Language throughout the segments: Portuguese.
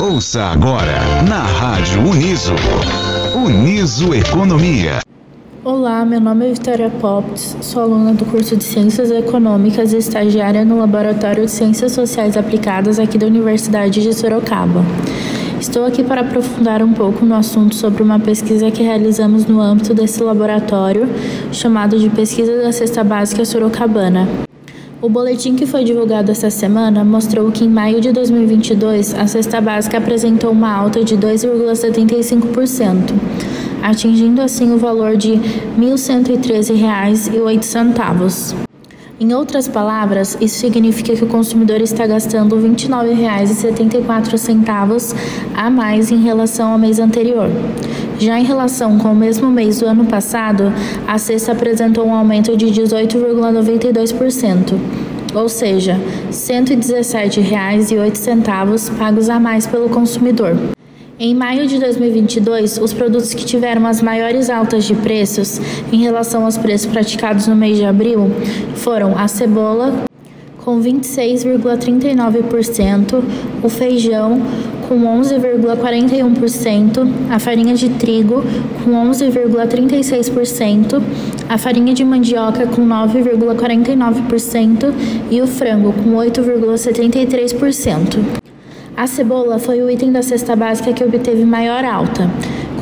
Ouça agora na Rádio Uniso. Uniso Economia. Olá, meu nome é Vitória Popes, sou aluna do curso de Ciências Econômicas e estagiária no Laboratório de Ciências Sociais Aplicadas aqui da Universidade de Sorocaba. Estou aqui para aprofundar um pouco no assunto sobre uma pesquisa que realizamos no âmbito desse laboratório, chamado de Pesquisa da Cesta Básica Sorocabana. O boletim que foi divulgado esta semana mostrou que em maio de 2022 a cesta básica apresentou uma alta de 2,75%, atingindo assim o valor de R$ 1.113,08. Em outras palavras, isso significa que o consumidor está gastando R$ 29,74 a mais em relação ao mês anterior. Já em relação com o mesmo mês do ano passado, a cesta apresentou um aumento de 18,92%, ou seja, R$ 117,08 pagos a mais pelo consumidor. Em maio de 2022, os produtos que tiveram as maiores altas de preços em relação aos preços praticados no mês de abril foram a cebola, com 26,39%, o feijão, com 11,41%, a farinha de trigo, com 11,36%, a farinha de mandioca, com 9,49% e o frango, com 8,73%. A cebola foi o item da cesta básica que obteve maior alta,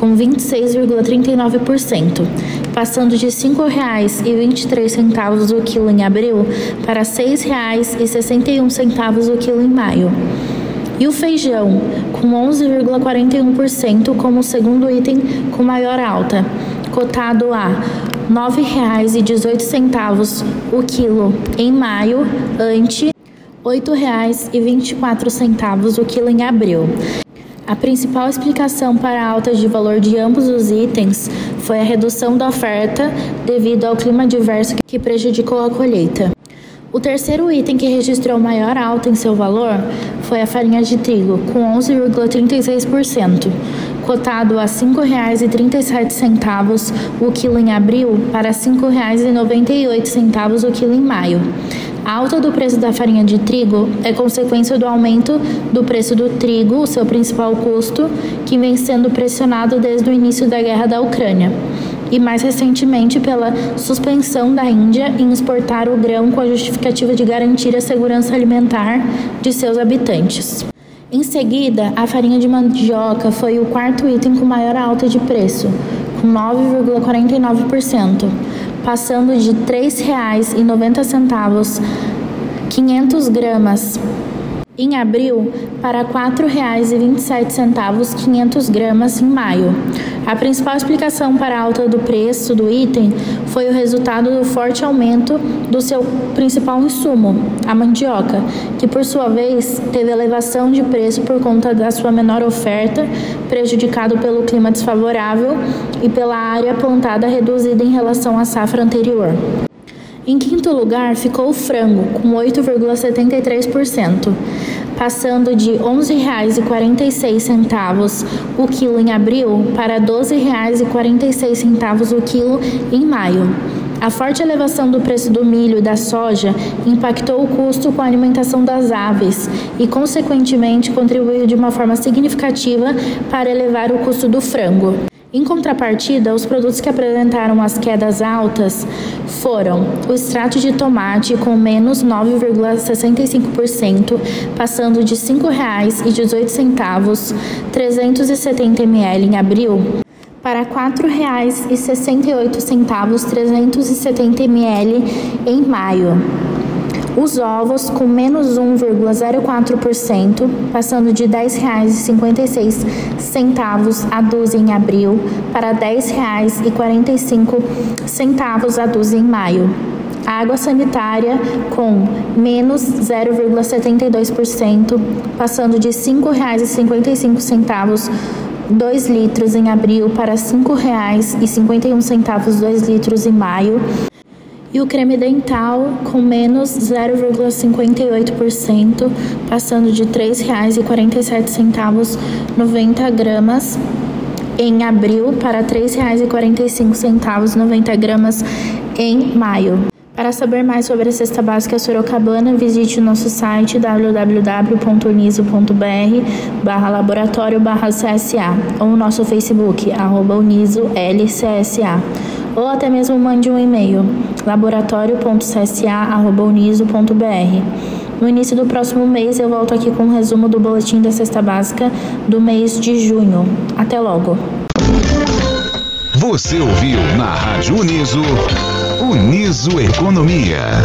com 26,39%, passando de R$ 5,23 o quilo em abril para R$ 6,61 o quilo em maio. E o feijão, com 11,41% como segundo item com maior alta, cotado a R$ 9,18 o quilo em maio, ante R$ 8,24 o quilo em abril. A principal explicação para a alta de valor de ambos os itens foi a redução da oferta devido ao clima adverso que prejudicou a colheita. O terceiro item que registrou maior alta em seu valor foi a farinha de trigo, com 11,36%, cotado a R$ 5,37 o quilo em abril para R$ 5,98 o quilo em maio. A alta do preço da farinha de trigo é consequência do aumento do preço do trigo, o seu principal custo, que vem sendo pressionado desde o início da guerra da Ucrânia, e mais recentemente pela suspensão da Índia em exportar o grão com a justificativa de garantir a segurança alimentar de seus habitantes. Em seguida, a farinha de mandioca foi o quarto item com maior alta de preço, com 9,49% passando de R$ 3,90 500 gramas em abril para R$ 4,27 500 gramas em maio. A principal explicação para a alta do preço do item foi o resultado do forte aumento do seu principal insumo, a mandioca, que por sua vez teve elevação de preço por conta da sua menor oferta, prejudicado pelo clima desfavorável e pela área plantada reduzida em relação à safra anterior. Em quinto lugar ficou o frango, com 8,73%, passando de R$ 11,46 o quilo em abril para R$ 12,46 o quilo em maio. A forte elevação do preço do milho e da soja impactou o custo com a alimentação das aves e, consequentemente, contribuiu de uma forma significativa para elevar o custo do frango. Em contrapartida, os produtos que apresentaram as quedas altas foram o extrato de tomate com menos 9,65%, passando de R$ 5,18 370 ml em abril para R$ 4,68 370 ml em maio. Os ovos com menos 1,04%, passando de R$ 10,56 a dúzia em abril para R$ 10,45 a dúzia em maio. água sanitária com menos 0,72%, passando de R$ 5,55 2 litros em abril para R$ 5,51 2 litros em maio e o creme dental com menos 0,58%, passando de R$ 3,47 90 gramas. Em abril para R$ 3,45 90 gramas. Em maio. Para saber mais sobre a cesta básica sorocabana, visite o nosso site www.uniso.br barra laboratório barra CSA ou o nosso Facebook, arroba uniso LCSA ou até mesmo mande um e-mail laboratório.csa.uniso.br. No início do próximo mês eu volto aqui com um resumo do boletim da cesta básica do mês de junho. Até logo! Você ouviu na Rádio Uniso, Uniso Economia.